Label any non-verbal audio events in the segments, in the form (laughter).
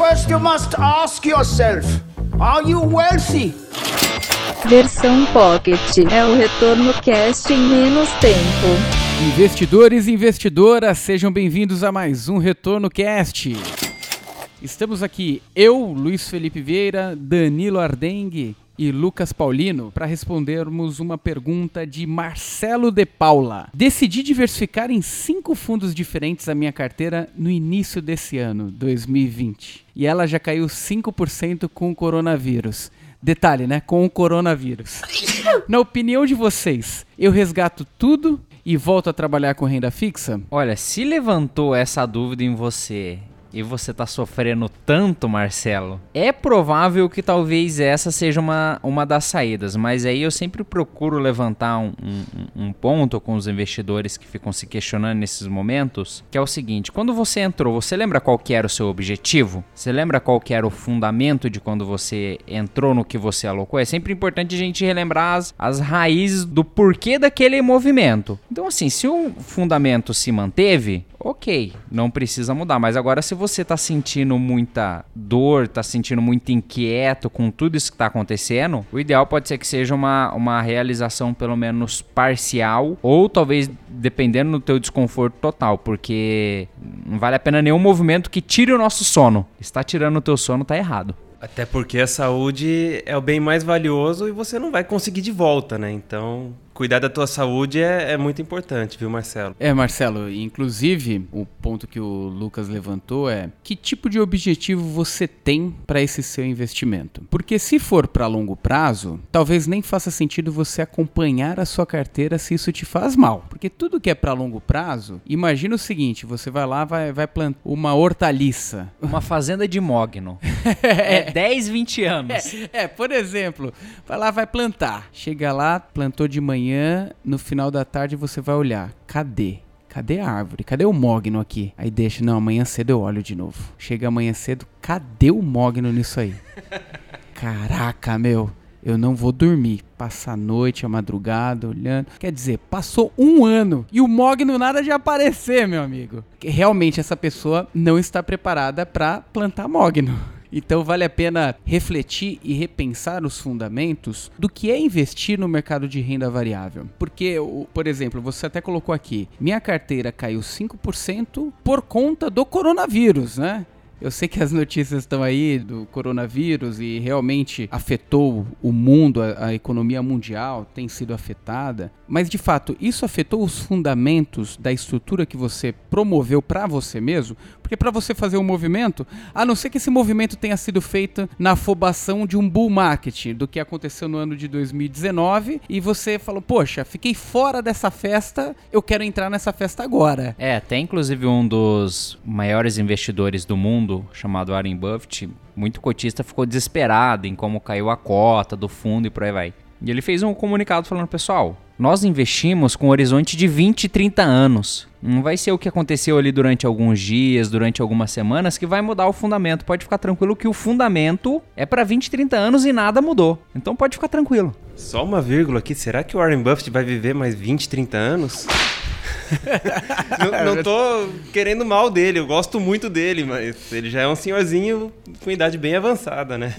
First, you must ask yourself Are you wealthy? Versão Pocket é o retorno cast em menos tempo. Investidores e investidoras, sejam bem-vindos a mais um Retorno Cast. Estamos aqui, eu, Luiz Felipe Vieira, Danilo Ardengue e Lucas Paulino para respondermos uma pergunta de Marcelo de Paula. Decidi diversificar em cinco fundos diferentes a minha carteira no início desse ano, 2020. E ela já caiu 5% com o coronavírus. Detalhe, né? Com o coronavírus. Na opinião de vocês, eu resgato tudo e volto a trabalhar com renda fixa? Olha, se levantou essa dúvida em você e você tá sofrendo tanto, Marcelo, é provável que talvez essa seja uma, uma das saídas. Mas aí eu sempre procuro levantar um, um, um, ponto com os investidores que ficam se questionando nesses momentos, que é o seguinte: quando você entrou, você lembra qual que era o seu objetivo? Você lembra qual que era o fundamento de quando você entrou no que você alocou? É sempre importante a gente relembrar as, as raízes do porquê daquele movimento. Então, assim, se o fundamento se manteve, ok, não precisa mudar. Mas agora, se você tá sentindo muita dor, tá sentindo muito inquieto com tudo isso que tá acontecendo, o ideal pode ser que seja uma, uma realização pelo menos parcial, ou talvez dependendo do teu desconforto total, porque não vale a pena nenhum movimento que tire o nosso sono. Está tirando o teu sono, tá errado. Até porque a saúde é o bem mais valioso e você não vai conseguir de volta, né? Então, cuidar da tua saúde é, é, muito importante, viu, Marcelo? É, Marcelo, inclusive, o ponto que o Lucas levantou é que tipo de objetivo você tem para esse seu investimento? Porque se for para longo prazo, talvez nem faça sentido você acompanhar a sua carteira se isso te faz mal. Porque tudo que é para longo prazo, imagina o seguinte, você vai lá, vai, vai plantar uma hortaliça. Uma fazenda de mogno. (laughs) é 10, 20 anos. É, é, por exemplo, vai lá, vai plantar. Chega lá, plantou de manhã, no final da tarde você vai olhar. Cadê? Cadê a árvore? Cadê o mogno aqui? Aí deixa, não, amanhã cedo eu olho de novo. Chega amanhã cedo, cadê o mogno nisso aí? Caraca, meu, eu não vou dormir. Passa a noite, a madrugada, olhando. Quer dizer, passou um ano e o mogno nada de aparecer, meu amigo. Realmente essa pessoa não está preparada para plantar mogno. Então vale a pena refletir e repensar os fundamentos do que é investir no mercado de renda variável. Porque, por exemplo, você até colocou aqui, minha carteira caiu 5% por conta do coronavírus, né? Eu sei que as notícias estão aí do coronavírus e realmente afetou o mundo, a, a, economia mundial tem sido afetada, mas de fato isso afetou os fundamentos da estrutura que você promoveu para você mesmo, porque para você fazer um movimento, a não ser que esse movimento tenha sido feito na afobação de um bull market, do que aconteceu no ano de 2019, e você falou, poxa, fiquei fora dessa festa, eu quero entrar nessa festa agora. É, tem inclusive um dos maiores investidores do mundo fundo chamado Warren Buffett, muito cotista ficou desesperado em como caiu a cota do fundo e por aí vai. E ele fez um comunicado falando, pessoal, nós investimos com um horizonte de 20, 30 anos. Não vai ser o que aconteceu ali durante alguns dias, durante algumas semanas, que vai mudar o fundamento. Pode ficar tranquilo que o fundamento é para 20, 30 anos e nada mudou. Então pode ficar tranquilo. Só uma vírgula aqui, será que o Warren Buffett vai viver mais 20, 30 anos? Não, (laughs) não tô querendo mal dele, eu gosto muito dele, mas ele já é um senhorzinho com idade bem avançada, né?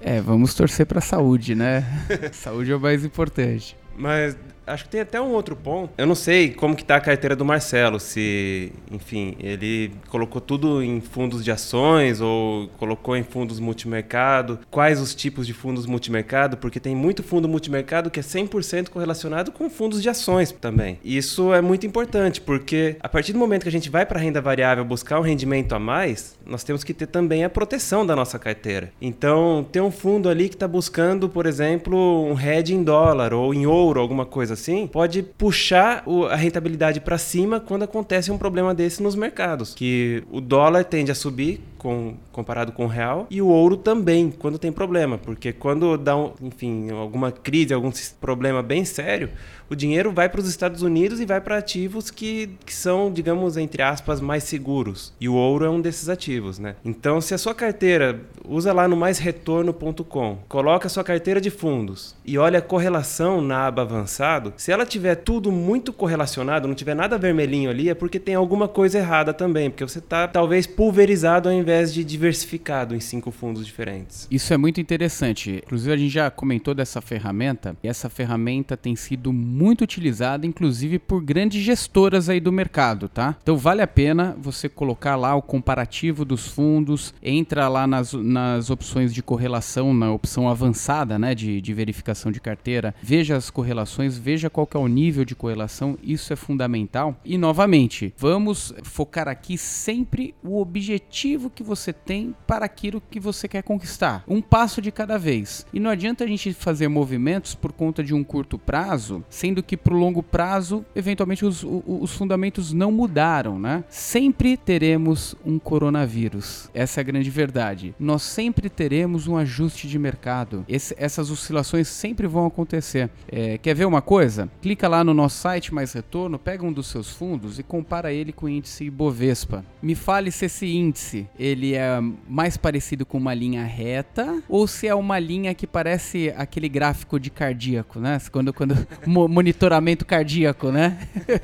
É, vamos torcer pra saúde, né? (laughs) saúde é o mais importante. Mas acho que tem até um outro ponto. Eu não sei como que tá a carteira do Marcelo, se, enfim, ele colocou tudo em fundos de ações ou colocou em fundos multimercado. Quais os tipos de fundos multimercado? Porque tem muito fundo multimercado que é 100% correlacionado com fundos de ações também. Isso é muito importante, porque a partir do momento que a gente vai para renda variável buscar um rendimento a mais, nós temos que ter também a proteção da nossa carteira. Então, tem um fundo ali que está buscando, por exemplo, um hedge em dólar ou em ouro, alguma coisa assim, pode puxar o, a rentabilidade para cima quando acontece um problema desse nos mercados. Que o dólar tende a subir com, comparado com o real e o ouro também quando tem problema, porque quando dá, um, enfim, alguma crise, algum problema bem sério, o dinheiro vai para os Estados Unidos e vai para ativos que, que são, digamos, entre aspas, mais seguros. E o ouro é um desses ativos, né? Então, se a sua carteira usa lá no maisretorno.com, coloca a sua carteira de fundos e olha a correlação na aba avançado, se ela tiver tudo muito correlacionado, não tiver nada vermelhinho ali, é porque tem alguma coisa errada também, porque você está talvez pulverizado ao invés invés de diversificado em cinco fundos diferentes. Isso é muito interessante. Inclusive, a gente já comentou dessa ferramenta, e essa ferramenta tem sido muito utilizada, inclusive por grandes gestoras aí do mercado, tá? Então, vale a pena você colocar lá o comparativo dos fundos, entra lá nas, nas opções de correlação, na opção avançada, né, de, de verificação de carteira, veja as correlações, veja qual que é o nível de correlação, isso é fundamental. E, novamente, vamos focar aqui sempre o objetivo que você tem para aquilo que você quer conquistar. Um passo de cada vez. E não adianta a gente fazer movimentos por conta de um curto prazo, sendo que para o longo prazo, eventualmente os, os, os fundamentos não mudaram, né? Sempre teremos um coronavírus. Essa é a grande verdade. Nós sempre teremos um ajuste de mercado. Esse, essas oscilações sempre vão acontecer. É, quer ver uma coisa? Clica lá no nosso site Mais Retorno, pega um dos seus fundos e compara ele com o índice Ibovespa. Me fale se esse índice ele é mais parecido com uma linha reta ou se é uma linha que parece aquele gráfico de cardíaco, né? Quando, quando (laughs) monitoramento cardíaco, né?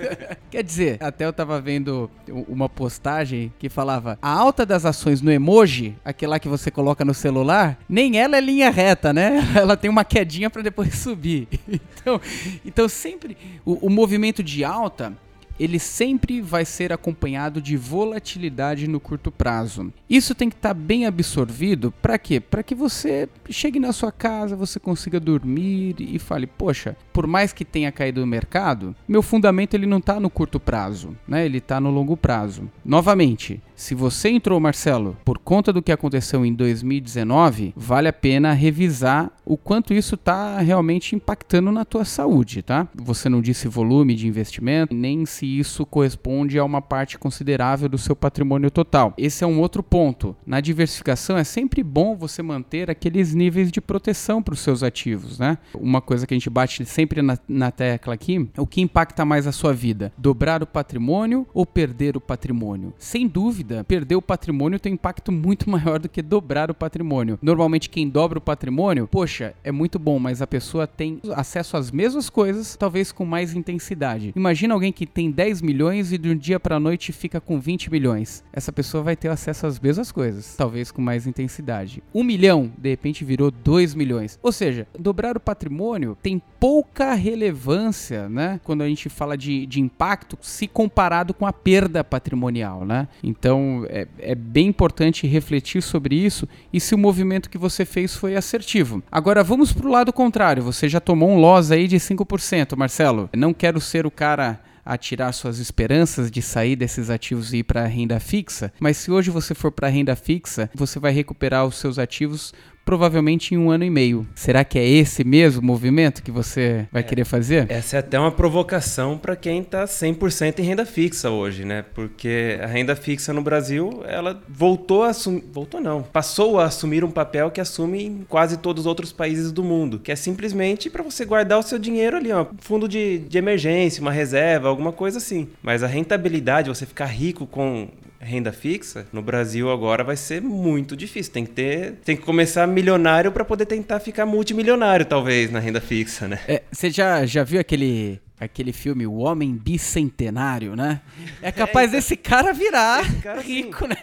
(laughs) Quer dizer, até eu tava vendo uma postagem que falava a alta das ações no emoji, aquela que você coloca no celular, nem ela é linha reta, né? (laughs) Ela tem uma quedinha para depois subir. Então, então sempre o, o movimento de alta ele sempre vai ser acompanhado de volatilidade no curto prazo. Isso tem que estar tá bem absorvido para quê? Para que você chegue na sua casa, você consiga dormir e fale: "Poxa, por mais que tenha caído no mercado, meu fundamento ele não está no curto prazo, né? Ele está no longo prazo". Novamente, se você entrou, Marcelo, por conta do que aconteceu em 2019, vale a pena revisar o quanto isso está realmente impactando na tua saúde, tá? Você não disse volume de investimento, nem se isso corresponde a uma parte considerável do seu patrimônio total. Esse é um outro ponto. Na diversificação é sempre bom você manter aqueles níveis de proteção para os seus ativos, né? Uma coisa que a gente bate sempre na, na tecla aqui é o que impacta mais a sua vida: dobrar o patrimônio ou perder o patrimônio? Sem dúvida perder o patrimônio tem um impacto muito (laughs) maior do que dobrar o patrimônio. Normalmente, quem dobra o patrimônio, poxa, é muito bom, mas a pessoa tem acesso às mesmas coisas, talvez com mais intensidade. Imagina alguém que tem 10 milhões e de um dia para noite fica com 20 milhões. Essa pessoa vai ter acesso às mesmas coisas, talvez com mais intensidade. Um milhão, de repente, virou 2 milhões. Ou seja, dobrar o patrimônio tem pouca relevância, né? Quando a gente fala de, de impacto, se comparado com a perda patrimonial, né? Então, então é, é, bem importante refletir sobre isso e se o movimento que você fez foi assertivo. Agora vamos para o lado contrário. Você já tomou um loss aí de 5%, Marcelo. Não quero ser o cara a tirar suas esperanças de sair desses ativos e ir para renda fixa, mas se hoje você for para renda fixa, você vai recuperar os seus ativos provavelmente em um ano e meio. Será que é esse mesmo movimento que você vai é, querer fazer? Essa é até uma provocação para quem está 100% em renda fixa hoje, né? Porque a renda fixa no Brasil, ela voltou a assumir, voltou não, passou a assumir um papel que assume em quase todos os outros países do mundo, que é simplesmente para você guardar o seu dinheiro ali, ó, fundo de, de emergência, uma reserva, alguma coisa assim. Mas a rentabilidade, você ficar rico com renda fixa, no Brasil agora vai ser muito difícil. Tem que ter, tem que começar milionário para poder tentar ficar multimilionário, talvez, na renda fixa, né? É, você já, já viu aquele aquele filme O Homem Bicentenário, né? É capaz é, desse cara virar cara, rico, sim. né?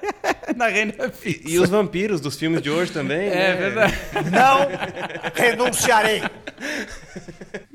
(laughs) Na renda fixa. E, e, os vampiros dos filmes de hoje também, É né? verdade. Não renunciarei.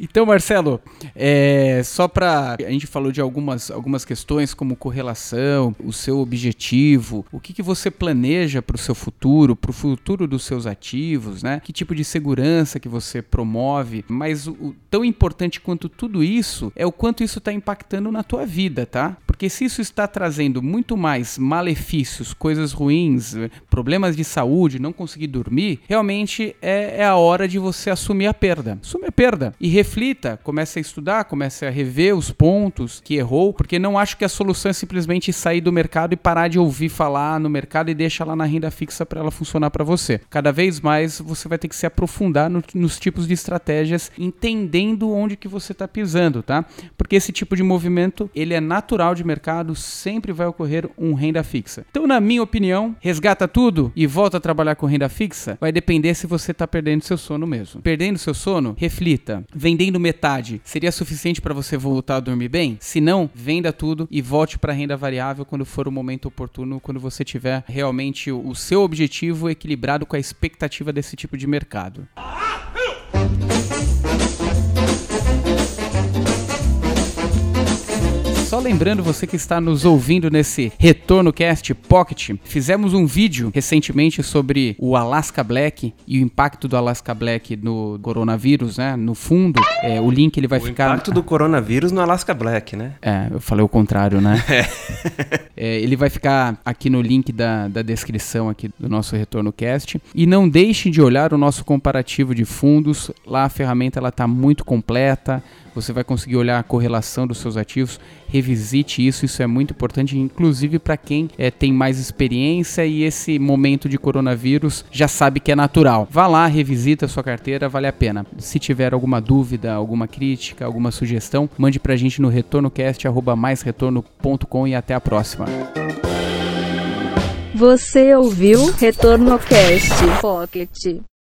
Então, Marcelo, é, só para a gente falou de algumas, algumas questões como correlação, o seu objetivo, o que, que você planeja para o seu futuro, para o futuro dos seus ativos, né? Que tipo de segurança que você promove, mas o, o tão importante quanto tudo isso é o quanto isso está impactando na tua vida, tá? Porque se isso está trazendo muito mais malefícios, coisas ruins, problemas de saúde, não conseguir dormir, realmente é, é a hora de você assumir a perda. Assume a perda e reflita, comece a estudar, comece a rever os pontos que errou, porque não acho que a solução é simplesmente sair do mercado e parar de ouvir falar no mercado e deixar lá na renda fixa para ela funcionar para você. Cada vez mais você vai ter que se aprofundar no, nos tipos de estratégias, entendendo onde que você está pisando, tá? Porque esse tipo de movimento, ele é natural de mercado, sempre vai ocorrer um renda fixa. Então, na minha opinião, resgata tudo e volta a trabalhar com renda fixa, vai depender se você está perdendo seu sono mesmo. Perdendo seu sono, reflita. Vendendo metade seria suficiente para você voltar a dormir bem? Se não, venda tudo e volte para renda variável quando for o momento oportuno, quando você tiver realmente o seu objetivo equilibrado com a expectativa desse tipo de mercado. Lembrando você que está nos ouvindo nesse Retorno Cast Pocket, fizemos um vídeo recentemente sobre o Alaska Black e o impacto do Alaska Black no coronavírus, né? No fundo, é, o link ele vai o ficar. impacto do coronavírus no Alaska Black, né? É, eu falei o contrário, né? (laughs) É, ele vai ficar aqui no link da, da descrição aqui do nosso Retorno Cast. E não deixe de olhar o nosso comparativo de fundos. Lá a ferramenta ela está muito completa. Você vai conseguir olhar a correlação dos seus ativos. Revisite isso, isso é muito importante, inclusive para quem é, tem mais experiência e esse momento de coronavírus já sabe que é natural. Vá lá, revisita a sua carteira, vale a pena. Se tiver alguma dúvida, alguma crítica, alguma sugestão, mande pra gente no retornocast@maisretorno.com e até a próxima. Você ouviu Retorno Cast Pocket.